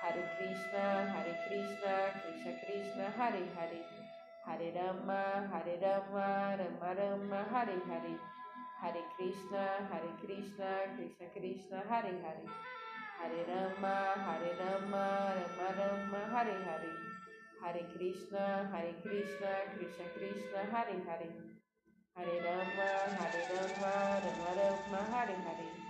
Hare Krishna, Hare Krishna, Krishna Krishna, Hare Hare, Hare Rama, Hare Rama, Rama Rama, Hare Hare, Hare Krishna, Hare Krishna, Krishna Krishna, Hare Hare, Hare Rama, Hare Rama, Rama Rama, Hare Hare, Hare Krishna, Hare Krishna, Krishna Krishna, Hare Hare, Hare Rama, Hare Rama, Rama Rama, Hare Hare,